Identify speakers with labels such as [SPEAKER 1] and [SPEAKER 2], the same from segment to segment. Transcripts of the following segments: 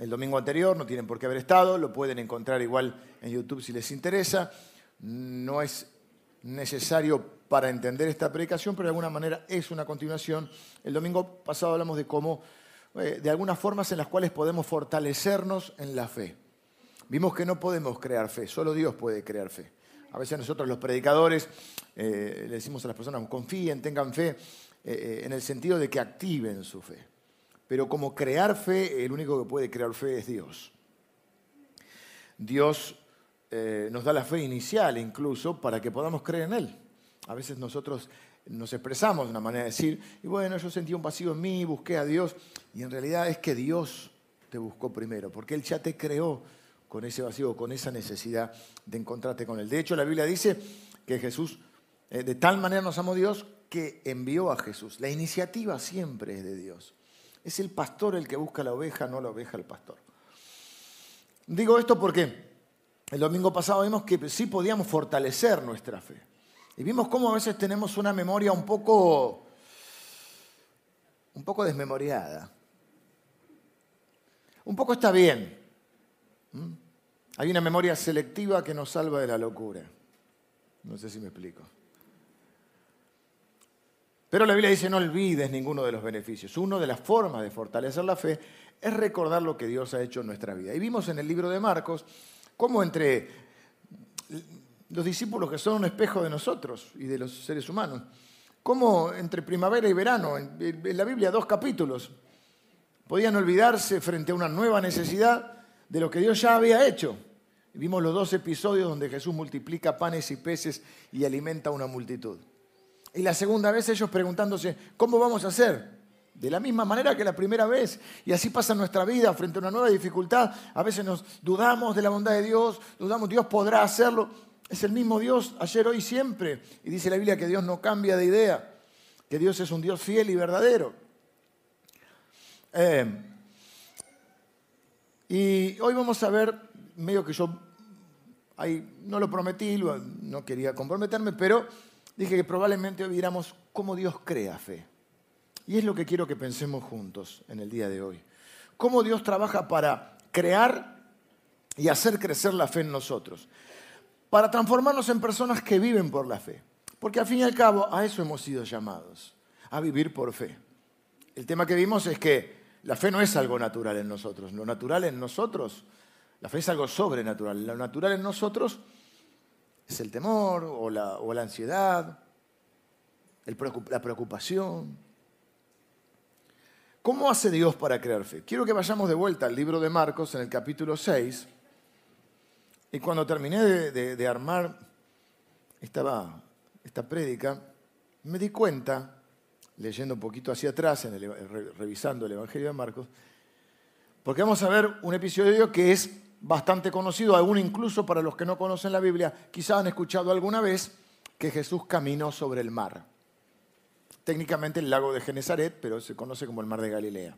[SPEAKER 1] el domingo anterior, no tienen por qué haber estado, lo pueden encontrar igual en YouTube si les interesa. No es necesario para entender esta predicación, pero de alguna manera es una continuación. El domingo pasado hablamos de cómo, eh, de algunas formas en las cuales podemos fortalecernos en la fe. Vimos que no podemos crear fe, solo Dios puede crear fe. A veces nosotros los predicadores eh, le decimos a las personas, confíen, tengan fe, eh, en el sentido de que activen su fe. Pero como crear fe, el único que puede crear fe es Dios. Dios eh, nos da la fe inicial incluso para que podamos creer en Él. A veces nosotros nos expresamos de una manera de decir, y bueno, yo sentí un vacío en mí, busqué a Dios, y en realidad es que Dios te buscó primero, porque Él ya te creó con ese vacío, con esa necesidad de encontrarte con Él. De hecho, la Biblia dice que Jesús, eh, de tal manera nos amó Dios que envió a Jesús. La iniciativa siempre es de Dios. Es el pastor el que busca la oveja, no la oveja el pastor. Digo esto porque el domingo pasado vimos que sí podíamos fortalecer nuestra fe. Y vimos cómo a veces tenemos una memoria un poco, un poco desmemoriada. Un poco está bien. ¿Mm? Hay una memoria selectiva que nos salva de la locura. No sé si me explico. Pero la Biblia dice no olvides ninguno de los beneficios. Una de las formas de fortalecer la fe es recordar lo que Dios ha hecho en nuestra vida. Y vimos en el libro de Marcos cómo entre los discípulos que son un espejo de nosotros y de los seres humanos, cómo entre primavera y verano, en la Biblia dos capítulos, podían olvidarse frente a una nueva necesidad de lo que Dios ya había hecho. vimos los dos episodios donde Jesús multiplica panes y peces y alimenta a una multitud. Y la segunda vez ellos preguntándose, ¿cómo vamos a hacer? De la misma manera que la primera vez. Y así pasa nuestra vida frente a una nueva dificultad. A veces nos dudamos de la bondad de Dios, dudamos, Dios podrá hacerlo. Es el mismo Dios ayer, hoy, siempre. Y dice la Biblia que Dios no cambia de idea, que Dios es un Dios fiel y verdadero. Eh, y hoy vamos a ver, medio que yo ahí no lo prometí, no quería comprometerme, pero dije que probablemente hoy viéramos cómo Dios crea fe. Y es lo que quiero que pensemos juntos en el día de hoy. Cómo Dios trabaja para crear y hacer crecer la fe en nosotros. Para transformarnos en personas que viven por la fe. Porque al fin y al cabo a eso hemos sido llamados, a vivir por fe. El tema que vimos es que la fe no es algo natural en nosotros. Lo natural en nosotros, la fe es algo sobrenatural. Lo natural en nosotros es el temor o la, o la ansiedad, la preocupación. ¿Cómo hace Dios para crear fe? Quiero que vayamos de vuelta al libro de Marcos en el capítulo 6. Y cuando terminé de, armar esta, esta prédica, me di cuenta, leyendo un poquito hacia atrás, en revisando el Evangelio de Marcos, porque vamos a ver un episodio que es bastante conocido, aún incluso para los que no conocen la Biblia, quizás han escuchado alguna vez que Jesús caminó sobre el mar. Técnicamente el lago de Genezaret, pero se conoce como el mar de Galilea.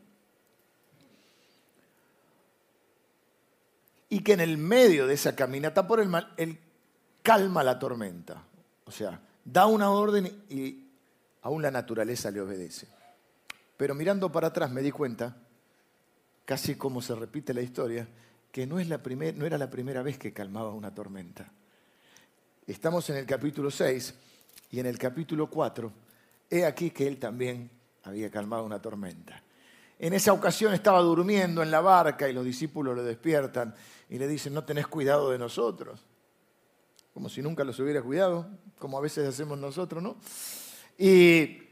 [SPEAKER 1] Y que en el medio de esa caminata por el mar, él calma la tormenta. O sea, da una orden y aún la naturaleza le obedece. Pero mirando para atrás me di cuenta, casi como se repite la historia, que no, es la no era la primera vez que calmaba una tormenta. Estamos en el capítulo 6 y en el capítulo 4, he aquí que él también había calmado una tormenta. En esa ocasión estaba durmiendo en la barca y los discípulos lo despiertan y le dicen, no tenés cuidado de nosotros. Como si nunca los hubiera cuidado, como a veces hacemos nosotros, ¿no? Y,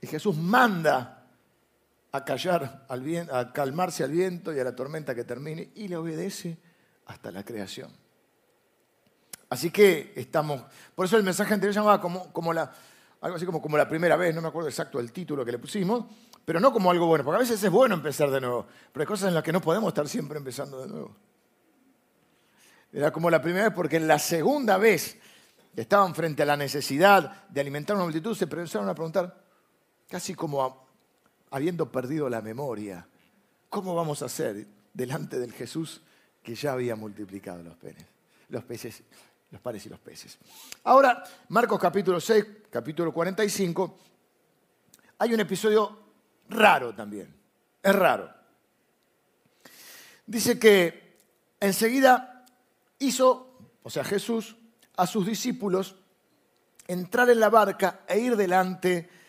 [SPEAKER 1] y Jesús manda a callar, al viento, a calmarse al viento y a la tormenta que termine y le obedece hasta la creación. Así que estamos, por eso el mensaje anterior llamaba como, algo así como, como la primera vez, no me acuerdo exacto el título que le pusimos, pero no como algo bueno, porque a veces es bueno empezar de nuevo, pero hay cosas en las que no podemos estar siempre empezando de nuevo. Era como la primera vez porque en la segunda vez estaban frente a la necesidad de alimentar una multitud, se empezaron a preguntar, casi como a, habiendo perdido la memoria, ¿cómo vamos a hacer delante del Jesús que ya había multiplicado los peces, los peces, los panes y los peces? Ahora, Marcos capítulo 6, capítulo 45, hay un episodio raro también, es raro. dice que enseguida hizo, o sea, Jesús, a sus discípulos entrar en la barca e ir delante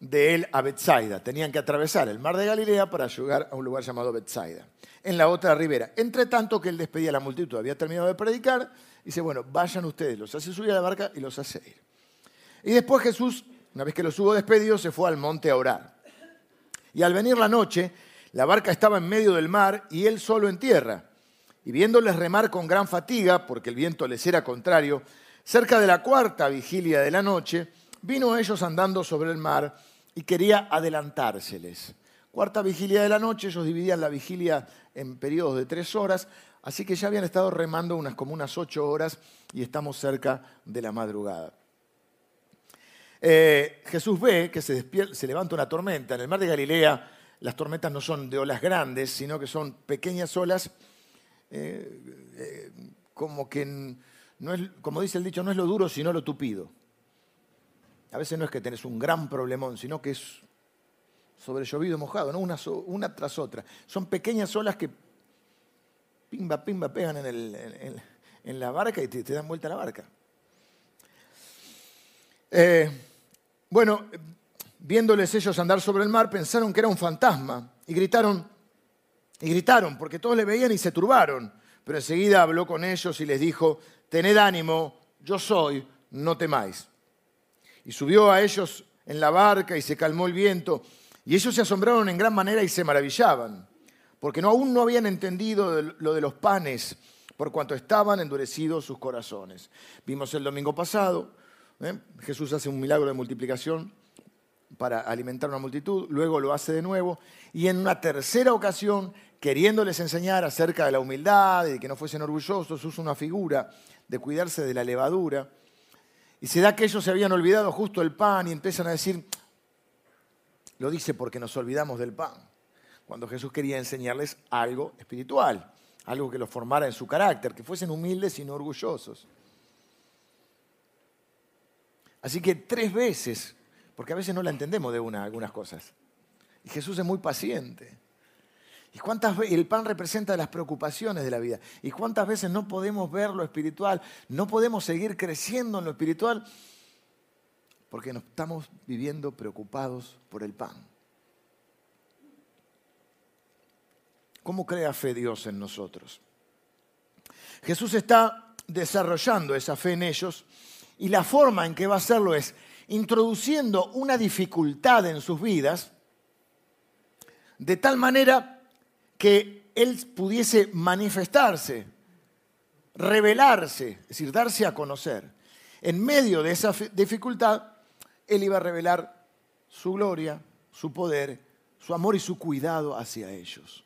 [SPEAKER 1] de él a Bethsaida. Tenían que atravesar el mar de Galilea para llegar a un lugar llamado Bethsaida, en la otra ribera. Entre tanto que él despedía a la multitud, había terminado de predicar, dice, bueno, vayan ustedes, los hace subir a la barca y los hace ir. Y después Jesús, una vez que los hubo despedido, se fue al monte a orar. Y al venir la noche, la barca estaba en medio del mar y él solo en tierra. Y viéndoles remar con gran fatiga, porque el viento les era contrario, cerca de la cuarta vigilia de la noche, vino ellos andando sobre el mar y quería adelantárseles. Cuarta vigilia de la noche, ellos dividían la vigilia en periodos de tres horas, así que ya habían estado remando unas como unas ocho horas y estamos cerca de la madrugada. Eh, Jesús ve que se, se levanta una tormenta. En el mar de Galilea las tormentas no son de olas grandes, sino que son pequeñas olas, eh, eh, como que, no es, como dice el dicho, no es lo duro, sino lo tupido. A veces no es que tenés un gran problemón, sino que es sobre llovido mojado, ¿no? una, tras otra. Son pequeñas olas que pimba, pimba pegan en, en, la barca y te, dan vuelta la barca. Eh, bueno, viéndoles ellos andar sobre el mar, pensaron que era un fantasma y gritaron, y gritaron, porque todos le veían y se turbaron. Pero enseguida habló con ellos y les dijo, tened ánimo, yo soy, no temáis y subió a ellos en la barca y se calmó el viento. Y ellos se asombraron en gran manera y se maravillaban, porque no, aún no habían entendido lo de los panes, por cuanto estaban endurecidos sus corazones. Vimos el domingo pasado, ¿eh? Jesús hace un milagro de multiplicación para alimentar una multitud, luego lo hace de nuevo, y en una tercera ocasión, queriéndoles enseñar acerca de la humildad y de que no fuesen orgullosos, usa una figura de cuidarse de la levadura y se da que ellos se habían olvidado justo el pan y empiezan a decir, lo dice porque nos olvidamos del pan. Cuando Jesús quería enseñarles algo espiritual, algo que los formara en su carácter, que fuesen humildes y no orgullosos. Así que tres veces, porque a veces no la entendemos de una algunas cosas. Y Jesús es muy paciente. ¿Y cuántas el pan representa las preocupaciones de la vida? ¿Y cuántas veces no podemos ver lo espiritual? No podemos seguir creciendo en lo espiritual porque nos estamos viviendo preocupados por el pan. ¿Cómo crea fe Dios en nosotros? Jesús está desarrollando esa fe en ellos y la forma en que va a hacerlo es introduciendo una dificultad en sus vidas de tal manera que Él pudiese manifestarse, revelarse, es decir, darse a conocer. En medio de esa dificultad, Él iba a revelar su gloria, su poder, su amor y su cuidado hacia ellos,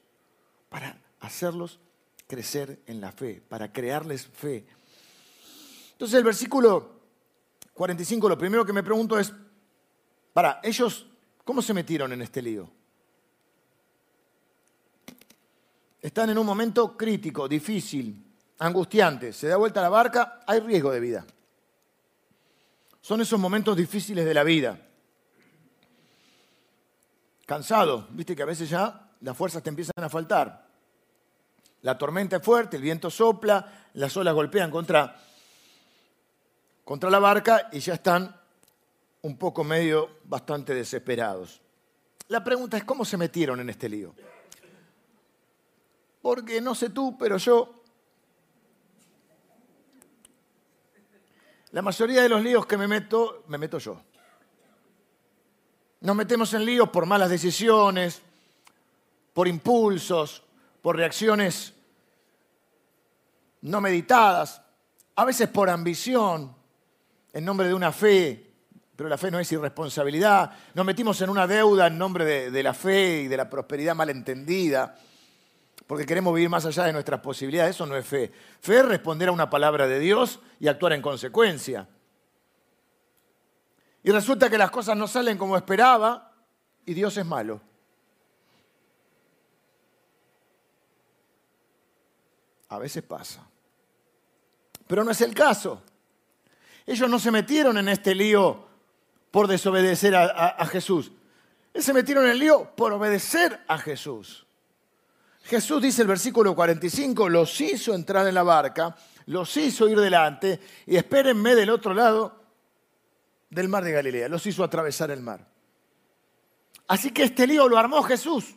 [SPEAKER 1] para hacerlos crecer en la fe, para crearles fe. Entonces el versículo 45, lo primero que me pregunto es, para, ellos, ¿cómo se metieron en este lío? Están en un momento crítico, difícil, angustiante, se da vuelta la barca, hay riesgo de vida. Son esos momentos difíciles de la vida. Cansado, viste que a veces ya las fuerzas te empiezan a faltar. La tormenta es fuerte, el viento sopla, las olas golpean contra, contra la barca y ya están un poco medio bastante desesperados. La pregunta es, ¿cómo se metieron en este lío? Porque no sé tú, pero yo... La mayoría de los líos que me meto, me meto yo. Nos metemos en líos por malas decisiones, por impulsos, por reacciones no meditadas, a veces por ambición, en nombre de una fe, pero la fe no es irresponsabilidad. Nos metimos en una deuda en nombre de, de la fe y de la prosperidad malentendida porque queremos vivir más allá de nuestras posibilidades. Eso no es fe. Fe es responder a una palabra de Dios y actuar en consecuencia. Y resulta que las cosas no salen como esperaba y Dios es malo. A veces pasa. Pero no es el caso. Ellos no se metieron en este lío por desobedecer a, Jesús. Se metieron en el lío por obedecer a Jesús. Jesús dice el versículo 45, los hizo entrar en la barca, los hizo ir delante y espérenme del otro lado del mar de Galilea, los hizo atravesar el mar. Así que este lío lo armó Jesús.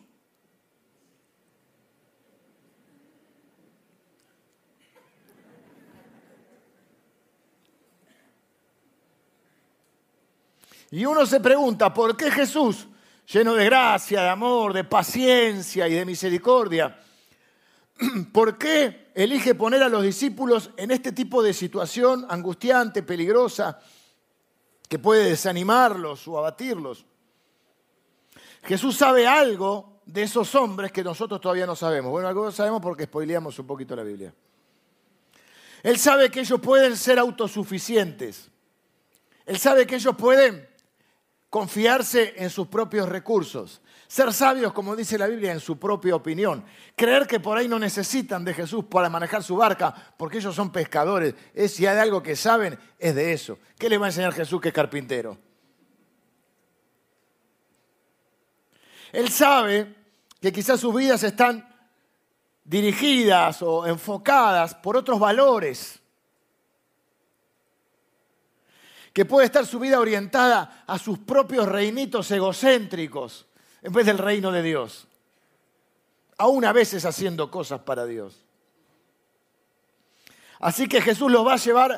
[SPEAKER 1] Y uno se pregunta, ¿por qué Jesús, lleno de gracia, de amor, de paciencia y de misericordia, ¿por qué elige poner a los discípulos en este tipo de situación angustiante, peligrosa, que puede desanimarlos o abatirlos? Jesús sabe algo de esos hombres que nosotros todavía no sabemos. Bueno, algo sabemos porque spoileamos un poquito la Biblia. Él sabe que ellos pueden ser autosuficientes. Él sabe que ellos pueden confiarse en sus propios recursos, ser sabios, como dice la Biblia, en su propia opinión, creer que por ahí no necesitan de Jesús para manejar su barca, porque ellos son pescadores, es, si hay algo que saben, es de eso. ¿Qué les va a enseñar Jesús que es carpintero? Él sabe que quizás sus vidas están dirigidas o enfocadas por otros valores que puede estar su vida orientada a sus propios reinitos egocéntricos en vez del reino de Dios. Aún a veces haciendo cosas para Dios. Así que Jesús los va a llevar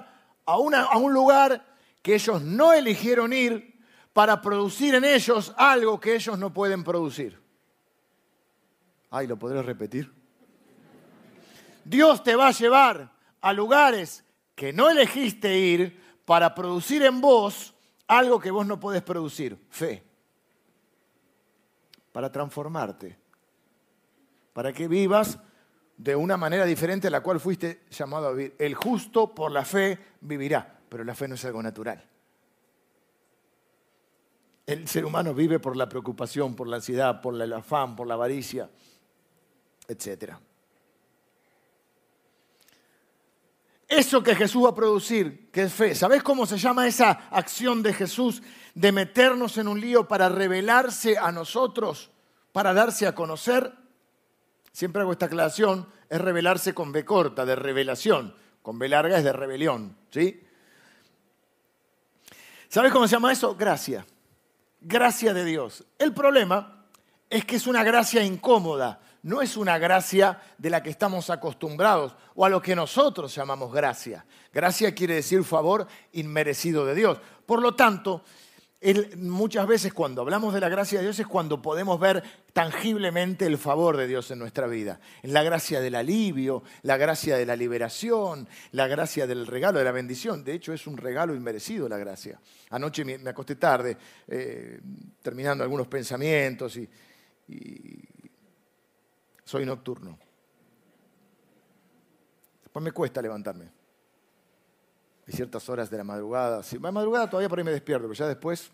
[SPEAKER 1] a, a un lugar que ellos no eligieron ir para producir en ellos algo que ellos no pueden producir. Ay, ¿lo podré repetir? Dios te va a llevar a lugares que no elegiste ir para producir en vos algo que vos no podés producir, fe. Para transformarte. Para que vivas de una manera diferente a la cual fuiste llamado a vivir. El justo por la fe vivirá, pero la fe no es algo natural. El ser humano vive por la preocupación, por la ansiedad, por el afán, por la avaricia, etcétera. Eso que Jesús va a producir, que es fe. ¿Sabes cómo se llama esa acción de Jesús de meternos en un lío para revelarse a nosotros, para darse a conocer? Siempre hago esta aclaración, es revelarse con B corta, de revelación. Con B larga es de rebelión, ¿sí? ¿Sabes cómo se llama eso? Gracia. Gracia de Dios. El problema es que es una gracia incómoda no es una gracia de la que estamos acostumbrados o a lo que nosotros llamamos gracia. Gracia quiere decir favor inmerecido de Dios. Por lo tanto, muchas veces cuando hablamos de la gracia de Dios es cuando podemos ver tangiblemente el favor de Dios en nuestra vida. La gracia del alivio, la gracia de la liberación, la gracia del regalo, de la bendición. De hecho, es un regalo inmerecido la gracia. Anoche me, acosté tarde, eh, terminando algunos pensamientos y soy nocturno. Después me cuesta levantarme. Hay ciertas horas de la madrugada. Si va madrugada todavía por ahí me despierto, pero ya después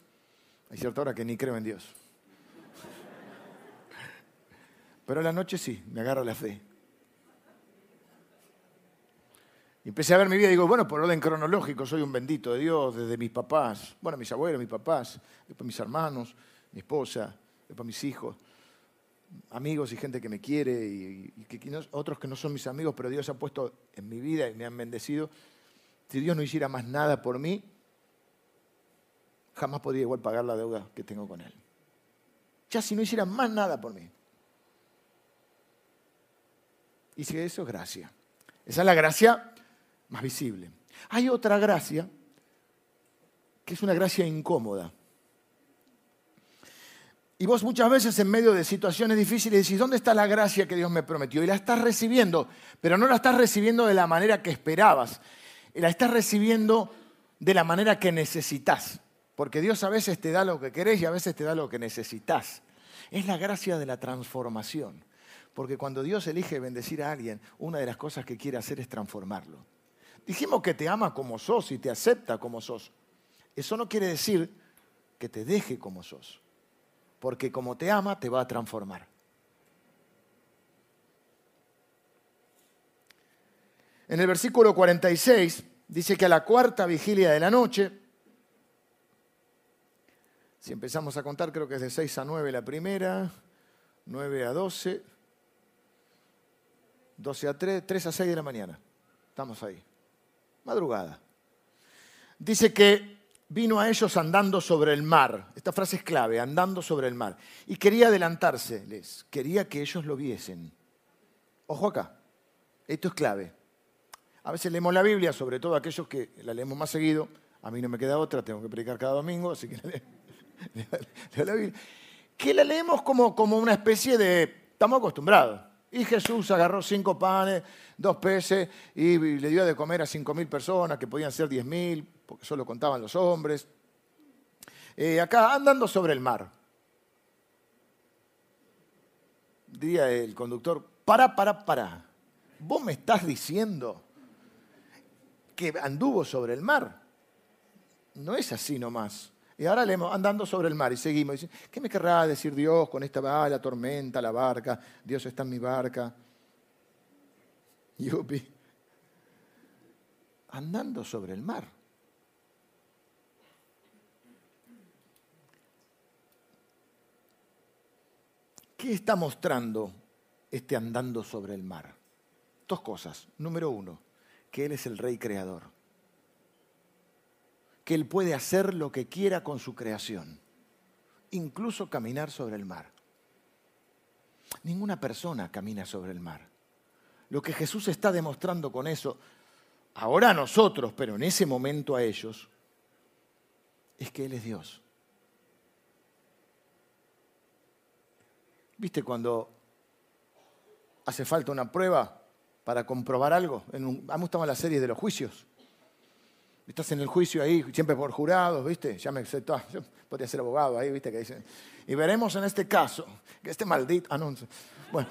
[SPEAKER 1] hay cierta hora que ni creo en Dios. Pero en la noche sí, me agarra la fe. Y empecé a ver mi vida y digo, bueno, por orden cronológico, soy un bendito de Dios, desde mis papás, bueno, mis abuelos, mis papás, después mis hermanos, mi esposa, después mis hijos amigos y gente que me quiere y, otros que no son mis amigos, pero Dios ha puesto en mi vida y me han bendecido. Si Dios no hiciera más nada por mí, jamás podría igual pagar la deuda que tengo con Él. Ya si no hiciera más nada por mí. Y si eso es gracia. Esa es la gracia más visible. Hay otra gracia que es una gracia incómoda. Y vos muchas veces en medio de situaciones difíciles decís, ¿dónde está la gracia que Dios me prometió? Y la estás recibiendo, pero no la estás recibiendo de la manera que esperabas. La estás recibiendo de la manera que necesitas. Porque Dios a veces te da lo que querés y a veces te da lo que necesitas. Es la gracia de la transformación. Porque cuando Dios elige bendecir a alguien, una de las cosas que quiere hacer es transformarlo. Dijimos que te ama como sos y te acepta como sos. Eso no quiere decir que te deje como sos porque como te ama, te va a transformar. En el versículo 46 dice que a la cuarta vigilia de la noche, si empezamos a contar, creo que es de 6 a 9 la primera, 9 a 12, 12 a 3, 3 a 6 de la mañana. Estamos ahí. Madrugada. Dice que vino a ellos andando sobre el mar. Esta frase es clave, andando sobre el mar. Y quería adelantárseles, quería que ellos lo viesen. Ojo acá, esto es clave. A veces leemos la Biblia, sobre todo aquellos que la leemos más seguido. A mí no me queda otra, tengo que predicar cada domingo, así que leo, la Biblia. Que la leemos como, como una especie de... Estamos acostumbrados. Y Jesús agarró cinco panes, dos peces y le dio de comer a cinco mil personas, que podían ser diez mil, porque solo contaban los hombres. Eh, acá andando sobre el mar. Diría el conductor, para, para, para. ¿Vos me estás diciendo que anduvo sobre el mar? No es así nomás. Y ahora leemos andando sobre el mar y seguimos. ¿Qué me querrá decir Dios con esta ah, la tormenta, la barca? Dios está en mi barca. Yupi. Andando sobre el mar. ¿Qué está mostrando este andando sobre el mar? Dos cosas. Número uno, que Él es el Rey Creador que Él puede hacer lo que quiera con su creación, incluso caminar sobre el mar. Ninguna persona camina sobre el mar. Lo que Jesús está demostrando con eso, ahora a nosotros, pero en ese momento a ellos, es que Él es Dios. ¿Viste cuando hace falta una prueba para comprobar algo? En un, a mí me la serie de los juicios. Estás en el juicio ahí, siempre por jurados, ¿viste? Ya me aceptó, yo podría ser abogado ahí, ¿viste? Que dicen. Y veremos en este caso, que este maldito anuncio. Bueno.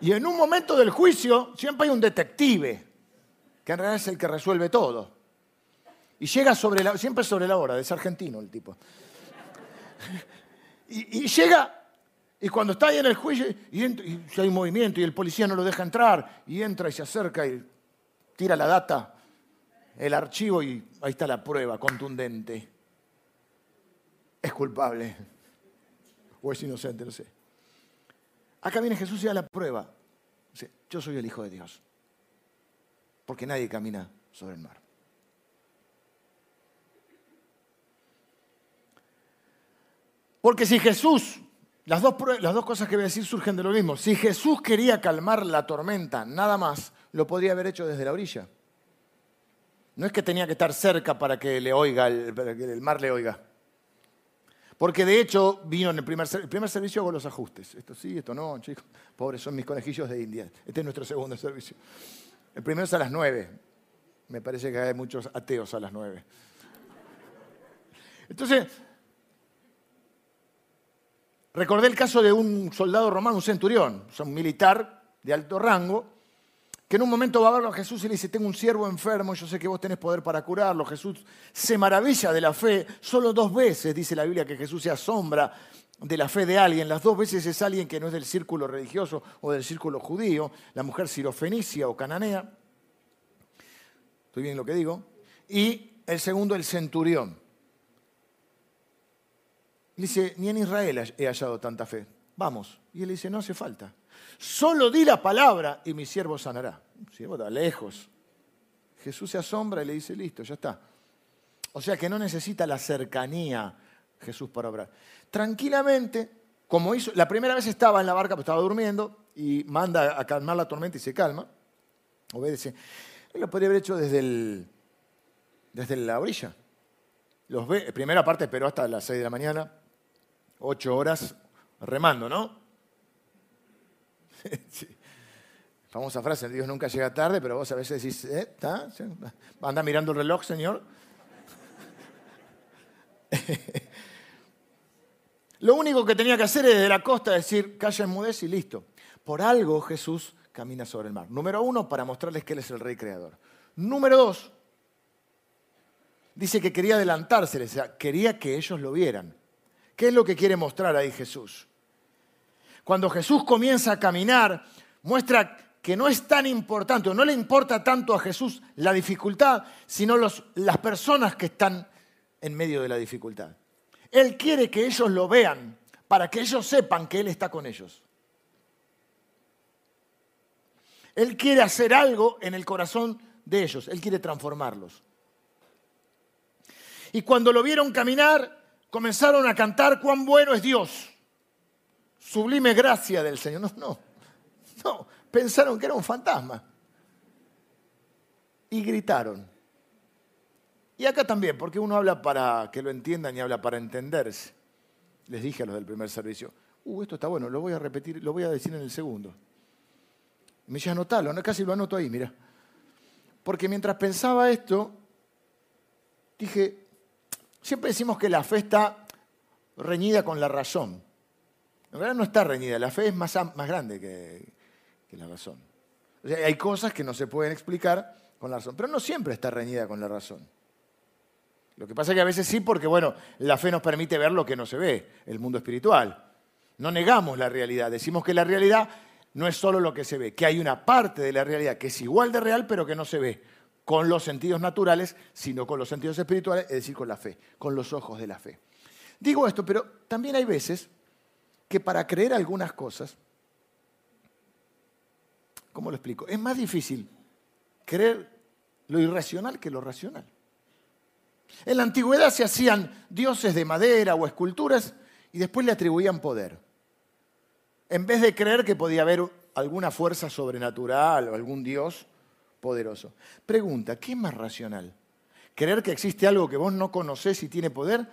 [SPEAKER 1] Y en un momento del juicio siempre hay un detective, que en realidad es el que resuelve todo. Y llega sobre la, siempre sobre la hora, es argentino el tipo. Y, llega, y cuando está ahí en el juicio, y, y hay movimiento, y el policía no lo deja entrar, y entra y se acerca y tira la data el archivo y ahí está la prueba contundente. Es culpable. O es inocente, no sé. Acá viene Jesús y da la prueba. Dice, yo soy el Hijo de Dios. Porque nadie camina sobre el mar. Porque si Jesús, las dos, cosas que voy a decir surgen de lo mismo, si Jesús quería calmar la tormenta, nada más, lo podría haber hecho desde la orilla. No es que tenía que estar cerca para que le oiga, para que el mar le oiga. Porque de hecho vino en el primer, el primer servicio hago los ajustes. Esto sí, esto no, chicos. Pobres son mis conejillos de India. Este es nuestro segundo servicio. El primero es a las nueve. Me parece que hay muchos ateos a las nueve. Entonces, recordé el caso de un soldado romano, un centurión, un militar de alto rango, que en un momento va a verlo a Jesús y le dice, tengo un siervo enfermo, yo sé que vos tenés poder para curarlo. Jesús se maravilla de la fe. Solo dos veces dice la Biblia que Jesús se asombra de la fe de alguien. Las dos veces es alguien que no es del círculo religioso o del círculo judío, la mujer sirofenicia o cananea. ¿Estoy bien lo que digo? Y el segundo, el centurión. Dice, ni en Israel he hallado tanta fe. Vamos. Y él dice, no hace falta. Solo di la palabra y mi siervo sanará. El siervo está lejos. Jesús se asombra y le dice, listo, ya está. O sea que no necesita la cercanía Jesús para obrar. Tranquilamente, como hizo, la primera vez estaba en la barca, pero estaba durmiendo, y manda a calmar la tormenta y se calma, obedece. Él lo podría haber hecho desde, el, desde la orilla. Los ve, primera parte esperó hasta las 6 de la mañana, ocho horas remando, ¿no? Famosa frase, Dios nunca llega tarde, pero vos a veces decís, ¿eh? ¿Está? ¿Anda mirando el reloj, Señor? Lo único que tenía que hacer es de la costa decir, calla, enmudez y listo. Por algo Jesús camina sobre el mar. Número uno, para mostrarles que Él es el Rey Creador. Número dos, dice que quería adelantarse, o sea, quería que ellos lo vieran. ¿Qué es lo que quiere mostrar ahí Jesús? Cuando Jesús comienza a caminar, muestra que no es tan importante o no le importa tanto a Jesús la dificultad, sino las personas que están en medio de la dificultad. Él quiere que ellos lo vean para que ellos sepan que Él está con ellos. Él quiere hacer algo en el corazón de ellos, Él quiere transformarlos. Y cuando lo vieron caminar, comenzaron a cantar cuán bueno es Dios. Sublime gracia del Señor. No, no, no, pensaron que era un fantasma. Y gritaron. Y acá también, porque uno habla para que lo entiendan y habla para entenderse. Les dije a los del primer servicio, uh, esto está bueno, lo voy a repetir, lo voy a decir en el segundo. Me dice, anotalo, casi lo anoto ahí, mira. Porque mientras pensaba esto, dije, siempre decimos que la fe está reñida con la razón. En realidad no está reñida, la fe es más, más grande que, que la razón. O sea, hay cosas que no se pueden explicar con la razón, pero no siempre está reñida con la razón. Lo que pasa es que a veces sí, porque bueno, la fe nos permite ver lo que no se ve, el mundo espiritual. No negamos la realidad, decimos que la realidad no es solo lo que se ve, que hay una parte de la realidad que es igual de real, pero que no se ve con los sentidos naturales, sino con los sentidos espirituales, es decir, con la fe, con los ojos de la fe. Digo esto, pero también hay veces que para creer algunas cosas, ¿cómo lo explico? Es más difícil creer lo irracional que lo racional. En la antigüedad se hacían dioses de madera o esculturas y después le atribuían poder en vez de creer que podía haber alguna fuerza sobrenatural o algún Dios poderoso. Pregunta, ¿qué es más racional? ¿Creer que existe algo que vos no conocés y tiene poder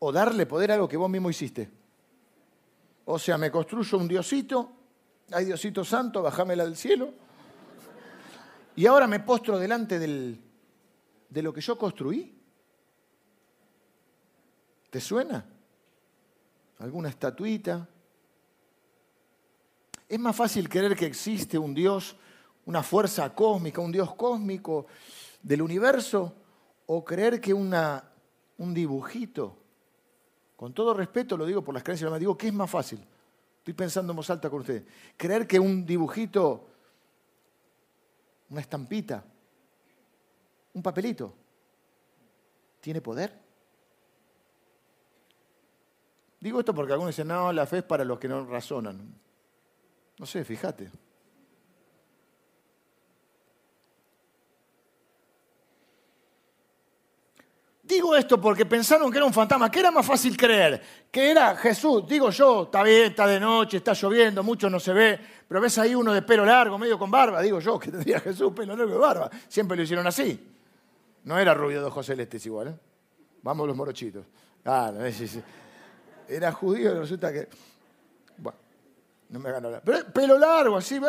[SPEAKER 1] o darle poder a algo que vos mismo hiciste? O sea, me construyo un diosito, hay diosito santo, bajámela del cielo, y ahora me postro delante de lo que yo construí. ¿Te suena? ¿Alguna estatuita? Es más fácil creer que existe un Dios, una fuerza cósmica, un Dios cósmico del universo, o creer que una, un dibujito, con todo respeto lo digo por las creencias, me digo que es más fácil. Estoy pensando en voz alta con ustedes. Creer que un dibujito, una estampita, un papelito, tiene poder. Digo esto porque algunos dicen, no, la fe es para los que no razonan. No sé, fíjate. Digo esto porque pensaron que era un fantasma, que era más fácil creer, que era Jesús. Digo yo, está bien, está de noche, está lloviendo, mucho no se ve, pero ves ahí uno de pelo largo, medio con barba. Digo yo que tendría Jesús pelo largo y barba. Siempre lo hicieron así. No era rubio de ojos celestes igual, ¿eh? Vamos los morochitos. Ah. Era judío resulta que... Bueno. No me hagan hablar. Pero pelo largo, así.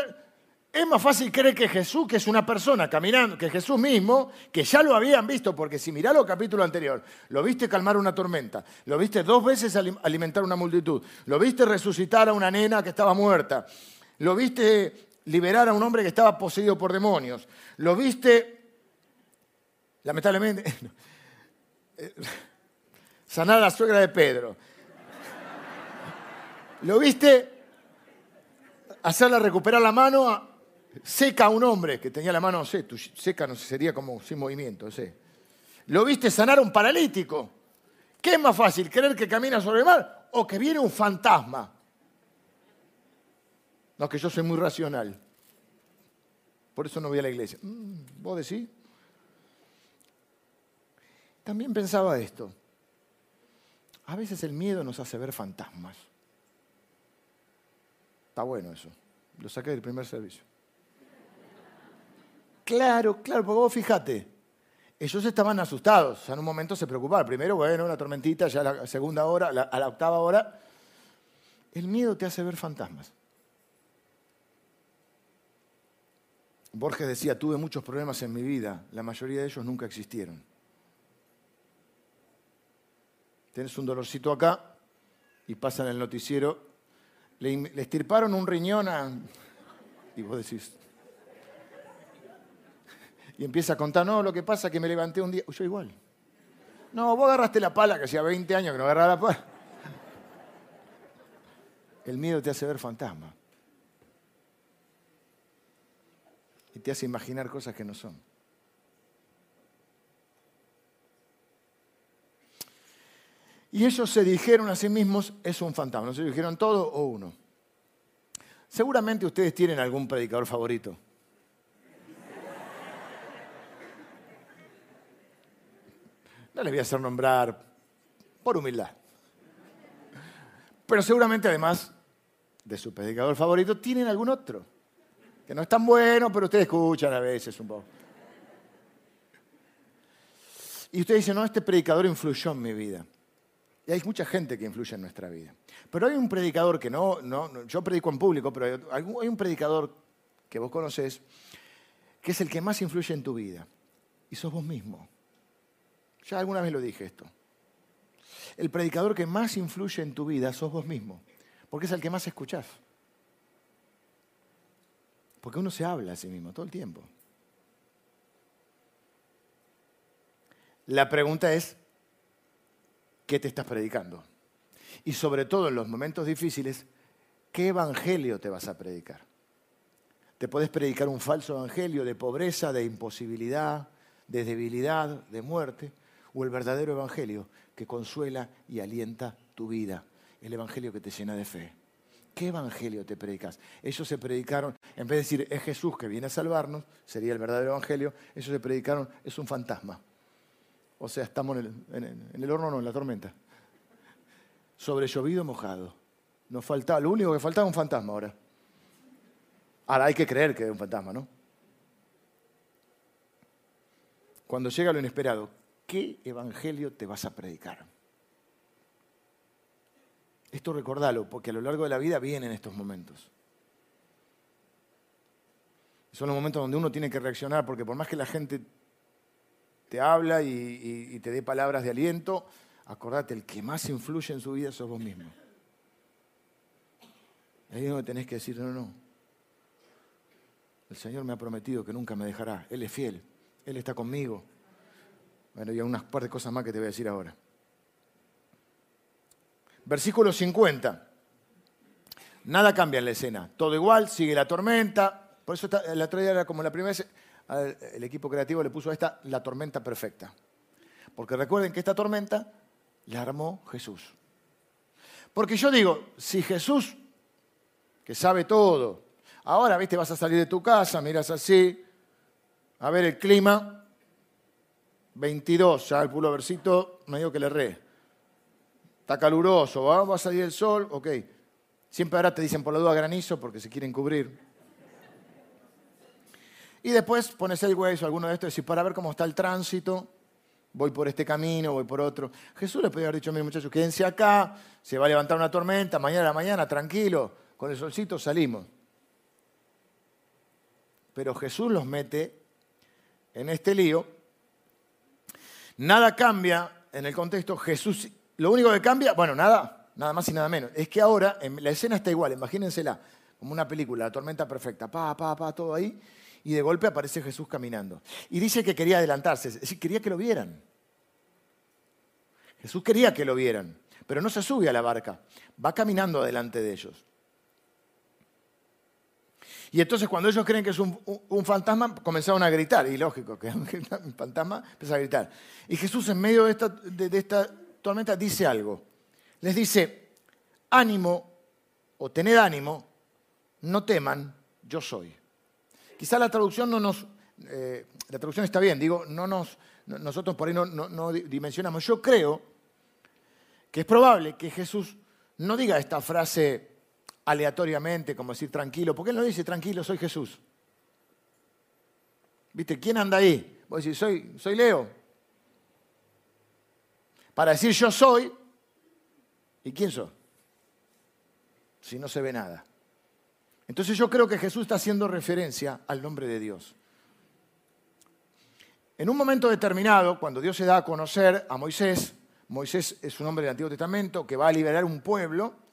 [SPEAKER 1] Es más fácil creer que Jesús, que es una persona caminando, que Jesús mismo, que ya lo habían visto, porque si mirá los capítulo anterior, lo viste calmar una tormenta, lo viste dos veces alimentar una multitud, lo viste resucitar a una nena que estaba muerta, lo viste liberar a un hombre que estaba poseído por demonios, lo viste, lamentablemente, sanar a la suegra de Pedro, lo viste hacerla recuperar la mano, seca a un hombre que tenía la mano, no sé, seca no sé, sería como sin movimiento, no sé. Lo viste sanar a un paralítico. ¿Qué es más fácil, creer que camina sobre el mar o que viene un fantasma? No, que yo soy muy racional. Por eso no voy a la iglesia. Mm, ¿Vos decís? También pensaba esto. A veces el miedo nos hace ver fantasmas. Está bueno eso. Lo saqué del primer servicio. Claro, claro, porque vos fíjate, ellos estaban asustados, o sea, en un momento se preocupaban. Primero, bueno, una tormentita, ya a la segunda hora, a la octava hora. El miedo te hace ver fantasmas. Borges decía, tuve muchos problemas en mi vida, la mayoría de ellos nunca existieron. Tienes un dolorcito acá y pasan el noticiero le, estirparon un riñón a... Y vos decís... Y empieza a contar, no, lo que pasa es que me levanté un día... Yo igual. No, vos agarraste la pala, que hacía 20 años que no agarraba la pala. El miedo te hace ver fantasma. Y te hace imaginar cosas que no son. Y ellos se dijeron a sí mismos, es un fantasma. ¿No se dijeron todo o uno? Seguramente ustedes tienen algún predicador favorito. No les voy a hacer nombrar por humildad. Pero seguramente además de su predicador favorito tienen algún otro, que no es tan bueno, pero ustedes escuchan a veces un poco. Y usted dice, no, este predicador influyó en mi vida. Y hay mucha gente que influye en nuestra vida. Pero hay un predicador que no, no yo predico en público, pero hay, hay un predicador que vos conocés, que es el que más influye en tu vida. Y sos vos mismo. Ya alguna vez lo dije esto. El predicador que más influye en tu vida sos vos mismo, porque es el que más escuchás. Porque uno se habla a sí mismo todo el tiempo. La pregunta es, ¿qué te estás predicando? Y sobre todo en los momentos difíciles, ¿qué evangelio te vas a predicar? Te puedes predicar un falso evangelio de pobreza, de imposibilidad, de debilidad, de muerte, o el verdadero evangelio que consuela y alienta tu vida, el evangelio que te llena de fe. ¿Qué evangelio te predicas? Ellos se predicaron, en vez de decir es Jesús que viene a salvarnos, sería el verdadero evangelio, ellos se predicaron es un fantasma. O sea, estamos en el, horno, no, en la tormenta. Sobre llovido mojado. Nos faltaba, lo único que faltaba un fantasma ahora. Ahora hay que creer que es un fantasma, ¿no? Cuando llega lo inesperado, ¿qué evangelio te vas a predicar? Esto recordalo, porque a lo largo de la vida vienen estos momentos. Son los momentos donde uno tiene que reaccionar, porque por más que la gente te habla y, te dé palabras de aliento, acordate, el que más influye en su vida sos vos mismo. Ahí es donde tenés que decir, no, no. El Señor me ha prometido que nunca me dejará. Él es fiel. Él está conmigo. Bueno, y unas par de cosas más que te voy a decir ahora. Versículo 50. Nada cambia en la escena. Todo igual, sigue la tormenta. Por eso la otra era como la primera vez el equipo creativo le puso a esta la tormenta perfecta. Porque recuerden que esta tormenta la armó Jesús. Porque yo digo, si Jesús, que sabe todo, ahora, viste, vas a salir de tu casa, miras así, a ver el clima, 22, ya el pullovercito medio que le re. Está caluroso, va a salir el sol, ok. Siempre ahora te dicen por la duda granizo porque se quieren cubrir. Y después pones el hueso, alguno de estos, y decís, para ver cómo está el tránsito, voy por este camino, voy por otro. Jesús le podía haber dicho mis muchachos, quédense acá, se va a levantar una tormenta, mañana a la mañana, tranquilo, con el solcito salimos. Pero Jesús los mete en este lío. Nada cambia en el contexto. Jesús, lo único que cambia, bueno, nada, nada más y nada menos, es que ahora la escena está igual, imagínensela, como una película, la tormenta perfecta, pa, pa, pa, todo ahí y de golpe aparece Jesús caminando. Y dice que quería adelantarse, es decir, quería que lo vieran. Jesús quería que lo vieran, pero no se sube a la barca, va caminando adelante de ellos. Y entonces cuando ellos creen que es un, fantasma, comenzaron a gritar, y lógico, que un fantasma empieza a gritar. Y Jesús en medio de esta, de esta tormenta dice algo. Les dice, ánimo o tened ánimo, no teman, yo soy. Quizá la traducción no nos... Eh, la traducción está bien, digo, no nos, nosotros por ahí no, dimensionamos. Yo creo que es probable que Jesús no diga esta frase aleatoriamente, como decir tranquilo, porque Él no dice tranquilo, soy Jesús. ¿Viste? ¿Quién anda ahí? Vos decís, soy, soy Leo. Para decir yo soy, ¿y quién soy? Si no se ve nada. Entonces yo creo que Jesús está haciendo referencia al nombre de Dios. En un momento determinado, cuando Dios se da a conocer a Moisés, Moisés es un hombre del Antiguo Testamento que va a liberar un pueblo,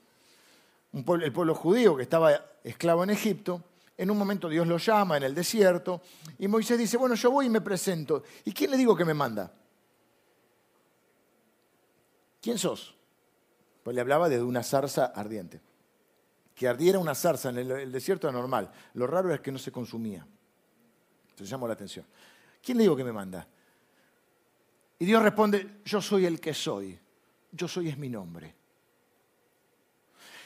[SPEAKER 1] el pueblo judío que estaba esclavo en Egipto. En un momento Dios lo llama en el desierto y Moisés dice, bueno, yo voy y me presento. ¿Y quién le digo que me manda? ¿Quién sos? Pues le hablaba de una zarza ardiente que ardiera una zarza en el, desierto era normal. Lo raro es que no se consumía. Se llamó la atención. ¿Quién le digo que me manda? Y Dios responde, yo soy el que soy. Yo soy es mi nombre.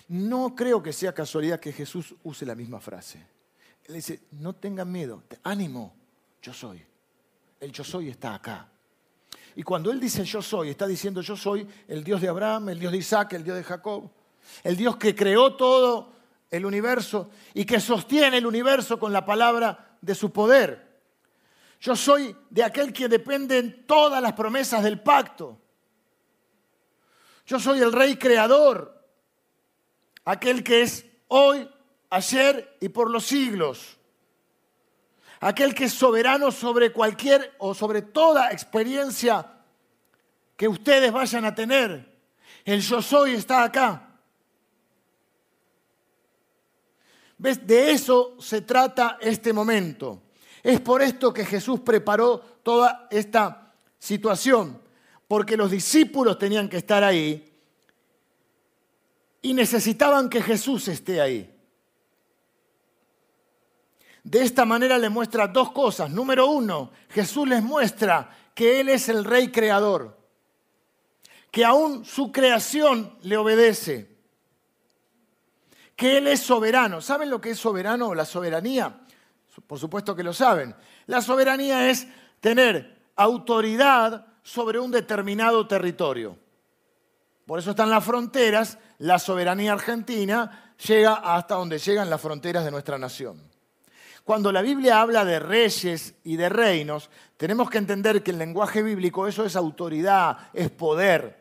[SPEAKER 1] No creo que sea casualidad que Jesús use la misma frase. Él dice, no tengan miedo, ánimo, yo soy. El yo soy está acá. Y cuando Él dice yo soy, está diciendo yo soy el Dios de Abraham, el Dios de Isaac, el Dios de Jacob, el Dios que creó todo el universo y que sostiene el universo con la palabra de su poder. Yo soy de aquel que dependen todas las promesas del pacto. Yo soy el rey creador, aquel que es hoy, ayer y por los siglos. Aquel que es soberano sobre cualquier o sobre toda experiencia que ustedes vayan a tener. El yo soy está acá. ¿Ves? De eso se trata este momento. Es por esto que Jesús preparó toda esta situación, porque los discípulos tenían que estar ahí y necesitaban que Jesús esté ahí. De esta manera le muestra dos cosas. Número uno, Jesús les muestra que Él es el Rey Creador, que aún su creación le obedece que Él es soberano. ¿Saben lo que es soberano o la soberanía? Por supuesto que lo saben. La soberanía es tener autoridad sobre un determinado territorio. Por eso están las fronteras. La soberanía argentina llega hasta donde llegan las fronteras de nuestra nación. Cuando la Biblia habla de reyes y de reinos, tenemos que entender que el lenguaje bíblico eso es autoridad, es poder.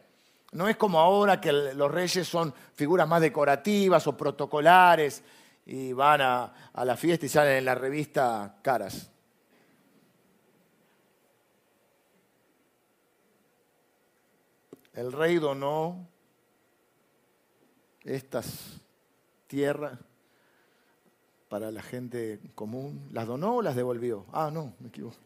[SPEAKER 1] No es como ahora que los reyes son figuras más decorativas o protocolares y van a, la fiesta y salen en la revista caras. El rey donó estas tierras para la gente común. ¿Las donó o las devolvió? Ah, no, me equivoco.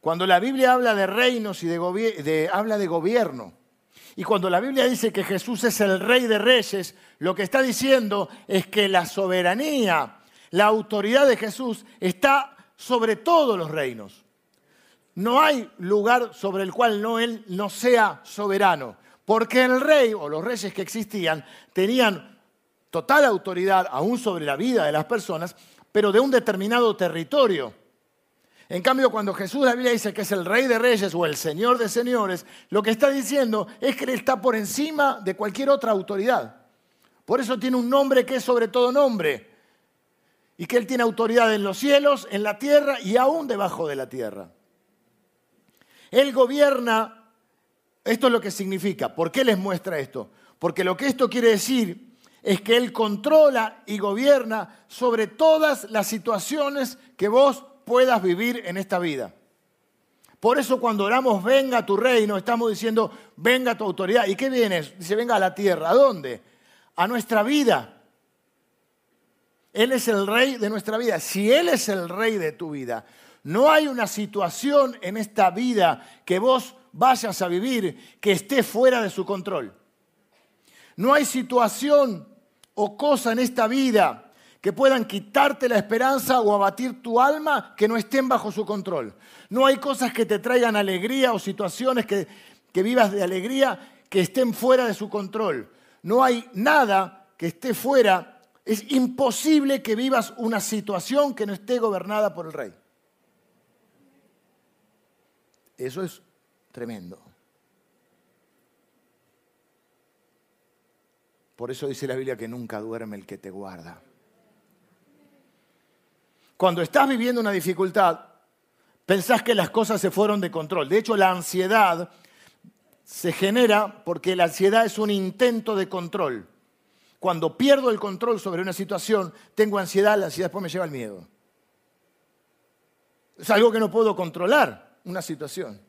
[SPEAKER 1] Cuando la Biblia habla de reinos y de, habla de gobierno, y cuando la Biblia dice que Jesús es el rey de reyes, lo que está diciendo es que la soberanía, la autoridad de Jesús está sobre todos los reinos. No hay lugar sobre el cual no él no sea soberano, porque el rey o los reyes que existían tenían total autoridad aún sobre la vida de las personas, pero de un determinado territorio. En cambio, cuando Jesús la Biblia dice que es el rey de reyes o el señor de señores, lo que está diciendo es que Él está por encima de cualquier otra autoridad. Por eso tiene un nombre que es sobre todo nombre. Y que Él tiene autoridad en los cielos, en la tierra y aún debajo de la tierra. Él gobierna, esto es lo que significa. ¿Por qué les muestra esto? Porque lo que esto quiere decir es que Él controla y gobierna sobre todas las situaciones que vos puedas vivir en esta vida. Por eso cuando oramos, venga tu reino, estamos diciendo, venga tu autoridad. ¿Y qué viene? Dice, venga a la tierra. ¿A dónde? A nuestra vida. Él es el rey de nuestra vida. Si Él es el rey de tu vida, no hay una situación en esta vida que vos vayas a vivir que esté fuera de su control. No hay situación o cosa en esta vida que puedan quitarte la esperanza o abatir tu alma que no estén bajo su control. No hay cosas que te traigan alegría o situaciones que, que vivas de alegría que estén fuera de su control. No hay nada que esté fuera. Es imposible que vivas una situación que no esté gobernada por el rey. Eso es tremendo. Por eso dice la Biblia que nunca duerme el que te guarda. Cuando estás viviendo una dificultad, pensás que las cosas se fueron de control. De hecho, la ansiedad se genera porque la ansiedad es un intento de control. Cuando pierdo el control sobre una situación, tengo ansiedad, la ansiedad después me lleva al miedo. Es algo que no puedo controlar, una situación.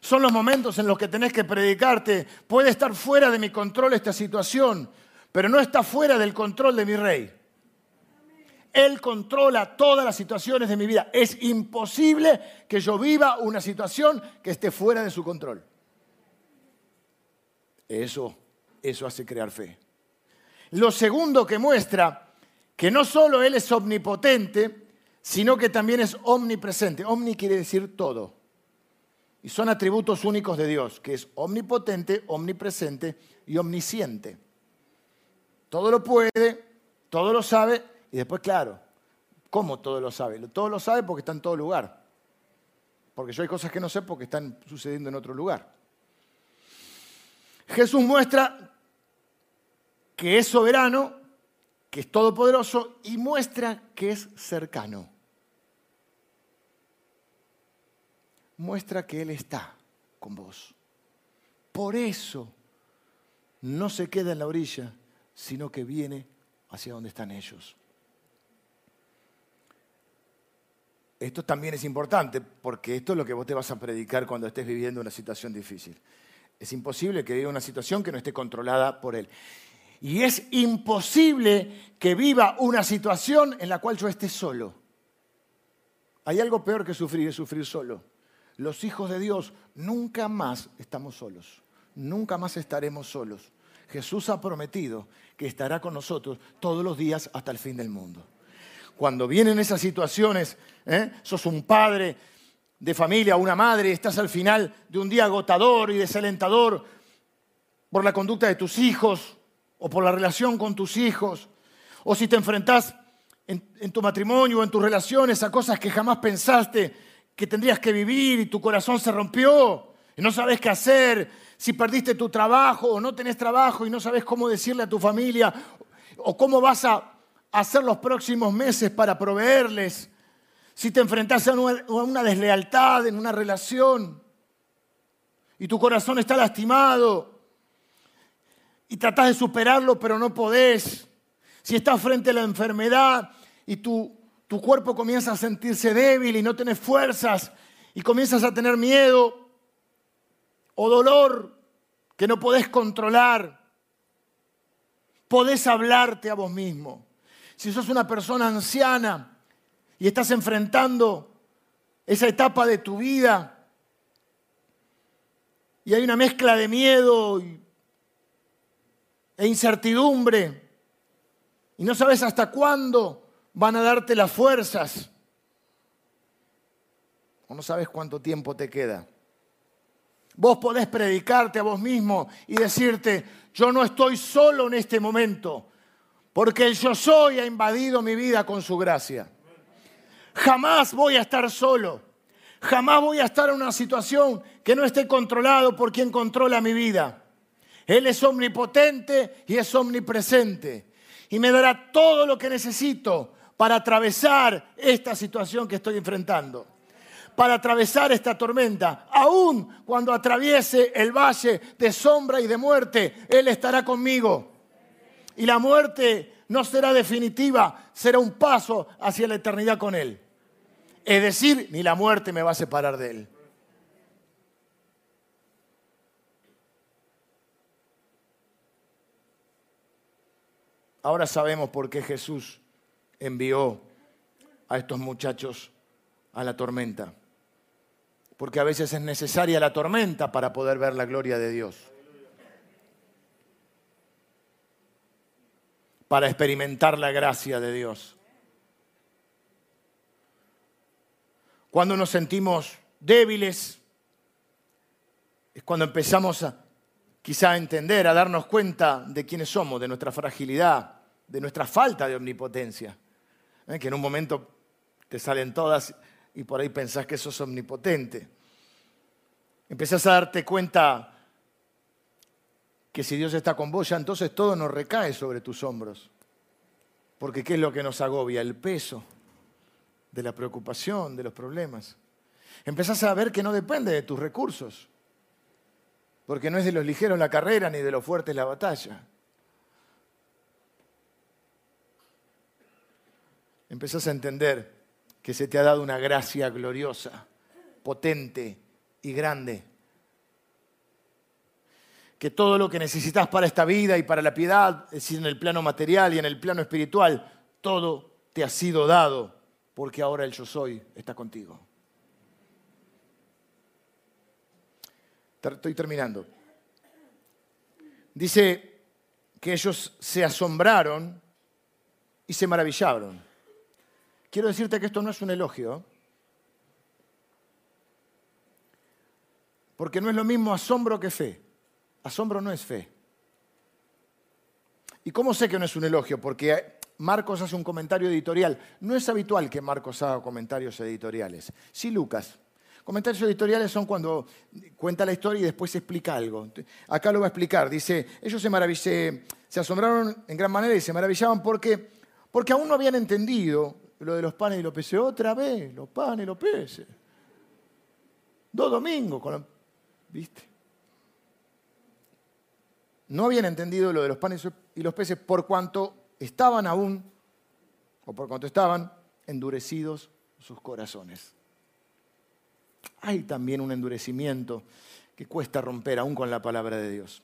[SPEAKER 1] Son los momentos en los que tenés que predicarte, puede estar fuera de mi control esta situación, pero no está fuera del control de mi rey. Él controla todas las situaciones de mi vida. Es imposible que yo viva una situación que esté fuera de su control. Eso, eso hace crear fe. Lo segundo que muestra que no solo Él es omnipotente, sino que también es omnipresente. Omni quiere decir todo. Y son atributos únicos de Dios, que es omnipotente, omnipresente y omnisciente. Todo lo puede, todo lo sabe y después, claro, ¿cómo todo lo sabe? Todo lo sabe porque está en todo lugar. porque yo hay cosas que no sé porque están sucediendo en otro lugar. Jesús muestra que es soberano, que es todopoderoso y muestra que es cercano. Muestra que Él está con vos. Por eso no se queda en la orilla, sino que viene hacia donde están ellos. Esto también es importante porque esto es lo que vos te vas a predicar cuando estés viviendo una situación difícil. Es imposible que viva una situación que no esté controlada por Él. Y es imposible que viva una situación en la cual yo esté solo. Hay algo peor que sufrir, es sufrir solo. Los hijos de Dios nunca más estamos solos. Nunca más estaremos solos. Jesús ha prometido que estará con nosotros todos los días hasta el fin del mundo. Cuando vienen esas situaciones, ¿eh? sos un padre de familia, una madre, estás al final de un día agotador y desalentador por la conducta de tus hijos o por la relación con tus hijos, o si te enfrentás en, en tu matrimonio o en tus relaciones a cosas que jamás pensaste que tendrías que vivir y tu corazón se rompió y no sabes qué hacer, si perdiste tu trabajo o no tenés trabajo y no sabes cómo decirle a tu familia o cómo vas a hacer los próximos meses para proveerles, si te enfrentas a una deslealtad en una relación y tu corazón está lastimado y tratás de superarlo pero no podés, si estás frente a la enfermedad y tu, tu cuerpo comienza a sentirse débil y no tenés fuerzas y comienzas a tener miedo o dolor que no podés controlar, podés hablarte a vos mismo. Si sos una persona anciana y estás enfrentando esa etapa de tu vida y hay una mezcla de miedo e incertidumbre y no sabes hasta cuándo van a darte las fuerzas o no sabes cuánto tiempo te queda. Vos podés predicarte a vos mismo y decirte, yo no estoy solo en este momento, porque el yo soy ha invadido mi vida con su gracia. Jamás voy a estar solo. Jamás voy a estar en una situación que no esté controlado por quien controla mi vida. Él es omnipotente y es omnipresente. Y me dará todo lo que necesito para atravesar esta situación que estoy enfrentando. Para atravesar esta tormenta. Aún cuando atraviese el valle de sombra y de muerte, Él estará conmigo. Y la muerte no será definitiva, será un paso hacia la eternidad con Él. Es decir, ni la muerte me va a separar de Él. Ahora sabemos por qué Jesús envió a estos muchachos a la tormenta. Porque a veces es necesaria la tormenta para poder ver la gloria de Dios. para experimentar la gracia de Dios. Cuando nos sentimos débiles, es cuando empezamos a quizá a entender, a darnos cuenta de quiénes somos, de nuestra fragilidad, de nuestra falta de omnipotencia. ¿Eh? Que en un momento te salen todas y por ahí pensás que sos omnipotente. Empezás a darte cuenta que si Dios está con vos, ya entonces todo nos recae sobre tus hombros. Porque ¿qué es lo que nos agobia? El peso de la preocupación, de los problemas. Empezás a ver que no depende de tus recursos, porque no es de los ligeros la carrera ni de los fuertes la batalla. Empezás a entender que se te ha dado una gracia gloriosa, potente y grande que todo lo que necesitas para esta vida y para la piedad, es decir, en el plano material y en el plano espiritual, todo te ha sido dado, porque ahora el yo soy está contigo. Estoy terminando. Dice que ellos se asombraron y se maravillaron. Quiero decirte que esto no es un elogio, porque no es lo mismo asombro que fe. Asombro no es fe. ¿Y cómo sé que no es un elogio? Porque Marcos hace un comentario editorial. No es habitual que Marcos haga comentarios editoriales. Sí, Lucas. Comentarios editoriales son cuando cuenta la historia y después explica algo. Acá lo va a explicar. Dice, ellos se, se, asombraron en gran manera y se maravillaban porque, porque aún no habían entendido lo de los panes y los peces. Otra vez, los panes y los peces. Dos domingos con ¿Viste? No habían entendido lo de los panes y los peces por cuanto estaban aún, o por cuanto estaban endurecidos sus corazones. Hay también un endurecimiento que cuesta romper aún con la palabra de Dios.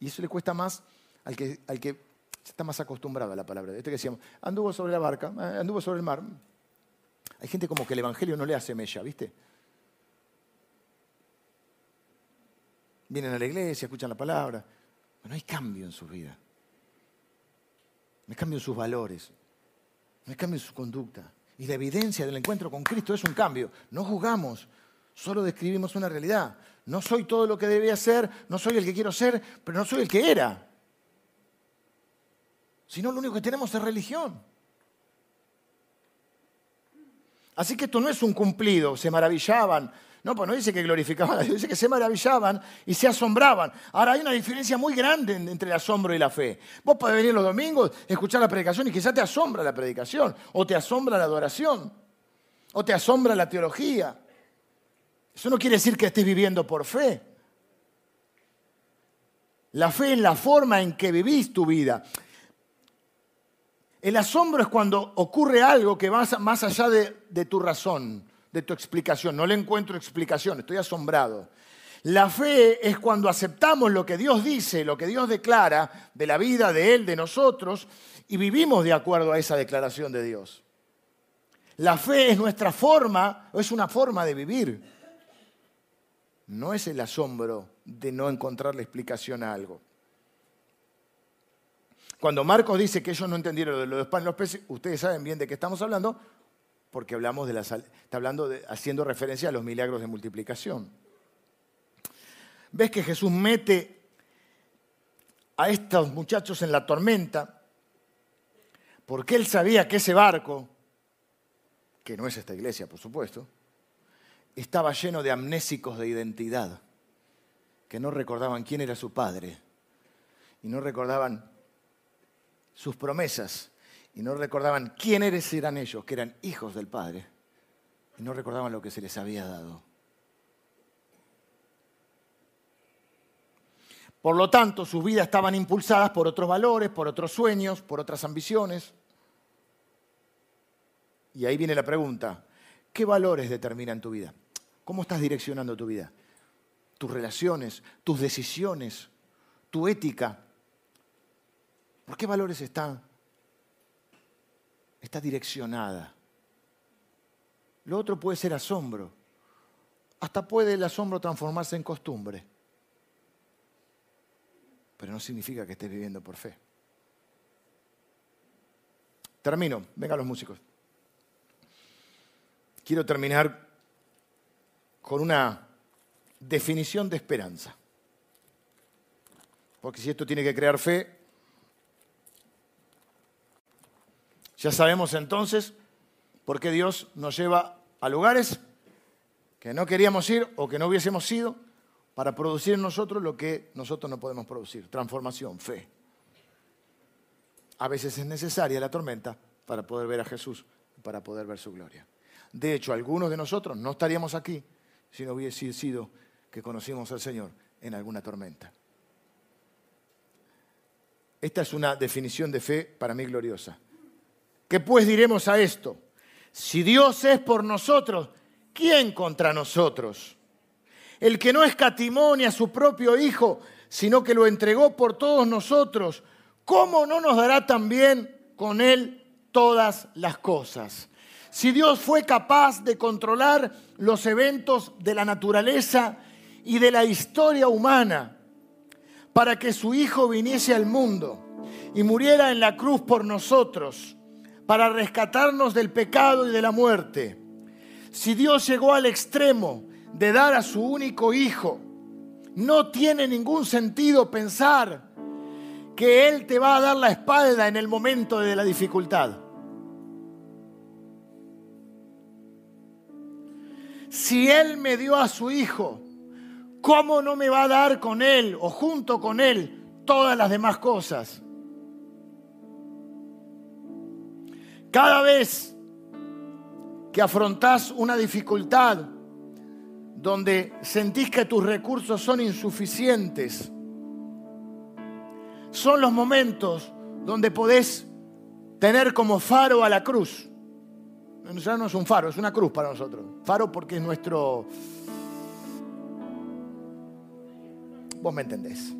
[SPEAKER 1] Y eso le cuesta más al que, al que está más acostumbrado a la palabra. Este que decíamos, anduvo sobre la barca, eh, anduvo sobre el mar. Hay gente como que el Evangelio no le hace mella, ¿viste? Vienen a la iglesia, escuchan la palabra, pero no hay cambio en su vida. No hay cambio en sus valores, no hay cambio en su conducta. Y la evidencia del encuentro con Cristo es un cambio. No juzgamos, solo describimos una realidad. No soy todo lo que debía ser, no soy el que quiero ser, pero no soy el que era. Sino lo único que tenemos es religión. Así que esto no es un cumplido, se maravillaban. No, pues no dice que glorificaban a Dios, dice que se maravillaban y se asombraban. Ahora hay una diferencia muy grande entre el asombro y la fe. Vos podés venir los domingos, escuchar la predicación y quizás te asombra la predicación, o te asombra la adoración, o te asombra la teología. Eso no quiere decir que estés viviendo por fe. La fe es la forma en que vivís tu vida. El asombro es cuando ocurre algo que va más allá de, tu razón, de tu explicación. No le encuentro explicación, estoy asombrado. La fe es cuando aceptamos lo que Dios dice, lo que Dios declara de la vida de Él, de nosotros, y vivimos de acuerdo a esa declaración de Dios. La fe es nuestra forma, o es una forma de vivir no es el asombro de no encontrar la explicación a algo. Cuando Marcos dice que ellos no entendieron lo de los panes y los peces, ustedes saben bien de qué estamos hablando, porque hablamos de la, está hablando haciendo referencia a los milagros de multiplicación. ¿Ves que Jesús mete a estos muchachos en la tormenta? Porque él sabía que ese barco, que no es esta iglesia, por supuesto, estaba lleno de amnésicos de identidad, que no recordaban quién era su padre, y no recordaban sus promesas, y no recordaban quiénes eran ellos, que eran hijos del Padre, y no recordaban lo que se les había dado. Por lo tanto, sus vidas estaban impulsadas por otros valores, por otros sueños, por otras ambiciones. Y ahí viene la pregunta, ¿qué valores determinan tu vida? ¿Cómo estás direccionando tu vida? Tus relaciones, tus decisiones, tu ética. ¿Por qué valores está, está direccionada? Lo otro puede ser asombro. Hasta puede el asombro transformarse en costumbre. Pero no significa que estés viviendo por fe. Termino. Vengan los músicos. Quiero terminar con una definición de esperanza. Porque si esto tiene que crear fe, ya sabemos entonces por qué Dios nos lleva a lugares que no queríamos ir o que no hubiésemos ido para producir en nosotros lo que nosotros no podemos producir, transformación, fe. A veces es necesaria la tormenta para poder ver a Jesús, para poder ver su gloria. De hecho, algunos de nosotros no estaríamos aquí si no hubiese sido que conocimos al Señor en alguna tormenta. Esta es una definición de fe para mí gloriosa. ¿Qué pues diremos a esto? Si Dios es por nosotros, ¿quién contra nosotros? El que no escatimó ni a su propio Hijo, sino que lo entregó por todos nosotros, ¿cómo no nos dará también con Él todas las cosas? Si Dios fue capaz de controlar los eventos de la naturaleza y de la historia humana para que su Hijo viniese al mundo y muriera en la cruz por nosotros, para rescatarnos del pecado y de la muerte. Si Dios llegó al extremo de dar a su único Hijo, no tiene ningún sentido pensar que Él te va a dar la espalda en el momento de la dificultad. si Él me dio a su Hijo, ¿cómo no me va a dar con Él o junto con Él todas las demás cosas? Cada vez que afrontás una dificultad donde sentís que tus recursos son insuficientes, son los momentos donde podés tener como faro a la cruz. Ya no es un faro, es una cruz para nosotros. Faro porque es nuestro... Vos me entendés.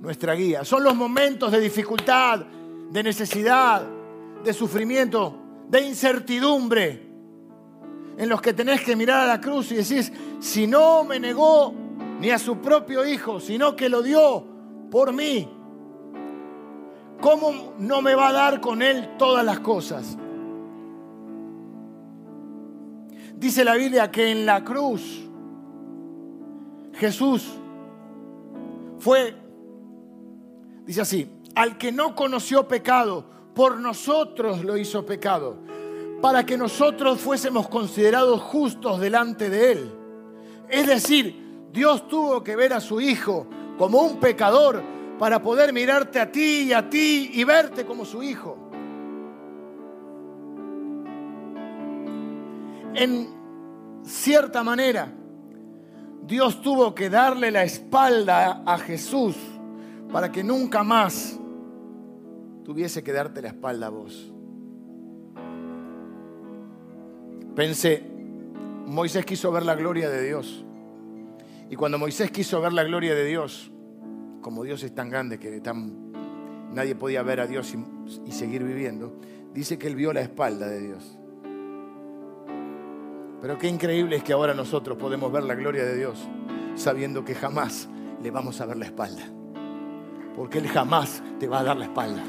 [SPEAKER 1] Nuestra guía. Son los momentos de dificultad, de necesidad, de sufrimiento, de incertidumbre, en los que tenés que mirar a la cruz y decís, si no me negó ni a su propio hijo, sino que lo dio por mí, ¿cómo no me va a dar con él todas las cosas? Dice la Biblia que en la cruz Jesús fue, dice así, al que no conoció pecado, por nosotros lo hizo pecado, para que nosotros fuésemos considerados justos delante de Él. Es decir, Dios tuvo que ver a su Hijo como un pecador para poder mirarte a ti y a ti y verte como su Hijo. En cierta manera, Dios tuvo que darle la espalda a Jesús para que nunca más tuviese que darte la espalda a vos. Pensé, Moisés quiso ver la gloria de Dios. Y cuando Moisés quiso ver la gloria de Dios, como Dios es tan grande que nadie podía ver a Dios y, y seguir viviendo, dice que él vio la espalda de Dios. Pero qué increíble es que ahora nosotros podemos ver la gloria de Dios sabiendo que jamás le vamos a ver la espalda. Porque Él jamás te va a dar la espalda.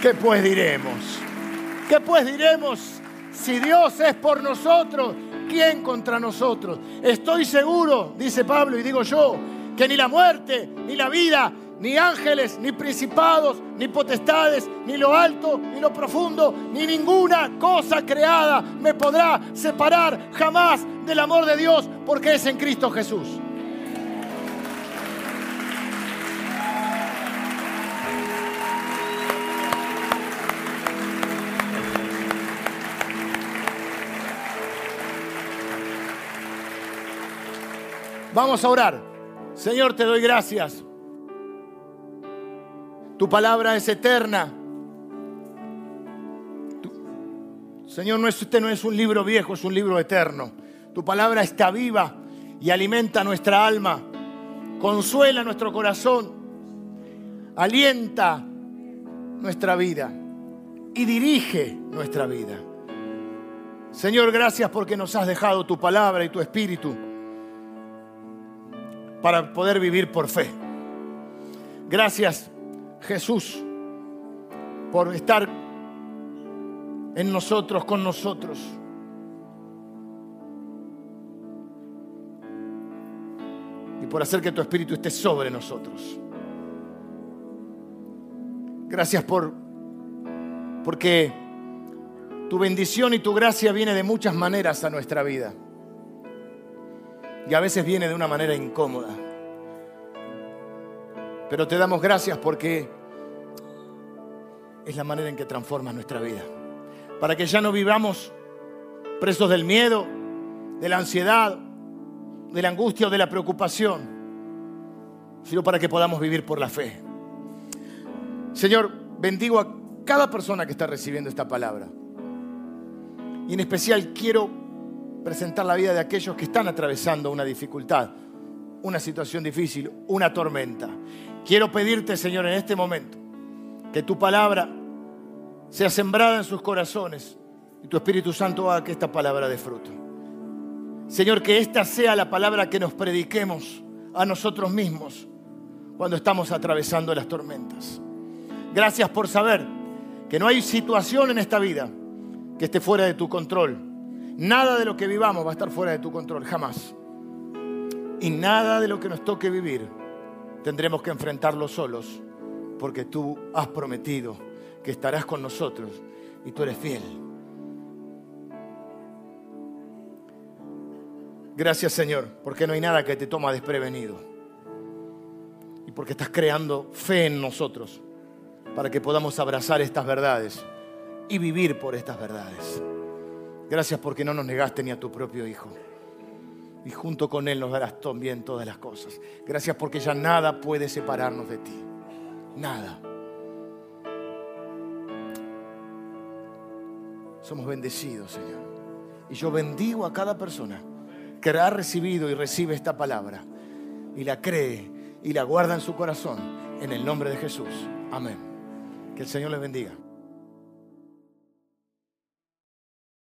[SPEAKER 1] ¿Qué pues diremos? ¿Qué pues diremos? Si Dios es por nosotros, ¿quién contra nosotros? Estoy seguro, dice Pablo y digo yo, que ni la muerte, ni la vida, ni ángeles, ni principados, ni potestades, ni lo alto, ni lo profundo, ni ninguna cosa creada me podrá separar jamás del amor de Dios, porque es en Cristo Jesús. Vamos a orar. Señor, te doy gracias. Tu palabra es eterna. Señor, este no es un libro viejo, es un libro eterno. Tu palabra está viva y alimenta nuestra alma, consuela nuestro corazón, alienta nuestra vida y dirige nuestra vida. Señor, gracias porque nos has dejado tu palabra y tu espíritu para poder vivir por fe. Gracias, Jesús, por estar en nosotros, con nosotros. Y por hacer que tu Espíritu esté sobre nosotros. Gracias por porque tu bendición y tu gracia viene de muchas maneras a nuestra vida y a veces viene de una manera incómoda. Pero te damos gracias porque es la manera en que transformas nuestra vida. Para que ya no vivamos presos del miedo, de la ansiedad, de la angustia o de la preocupación, sino para que podamos vivir por la fe. Señor, bendigo a cada persona que está recibiendo esta palabra. Y en especial quiero presentar la vida de aquellos que están atravesando una dificultad, una situación difícil, una tormenta. Quiero pedirte, Señor, en este momento, que tu palabra sea sembrada en sus corazones y tu Espíritu Santo haga que esta palabra dé fruto. Señor, que esta sea la palabra que nos prediquemos a nosotros mismos cuando estamos atravesando las tormentas. Gracias por saber que no hay situación en esta vida que esté fuera de tu control Nada de lo que vivamos va a estar fuera de tu control, jamás. Y nada de lo que nos toque vivir tendremos que enfrentarlo solos, porque tú has prometido que estarás con nosotros y tú eres fiel. Gracias Señor, porque no hay nada que te toma desprevenido. Y porque estás creando fe en nosotros para que podamos abrazar estas verdades y vivir por estas verdades. Gracias porque no nos negaste ni a tu propio Hijo. Y junto con Él nos darás también todas las cosas. Gracias porque ya nada puede separarnos de ti. Nada. Somos bendecidos, Señor. Y yo bendigo a cada persona que ha recibido y recibe esta palabra y la cree y la guarda en su corazón en el nombre de Jesús. Amén. Que el Señor les bendiga.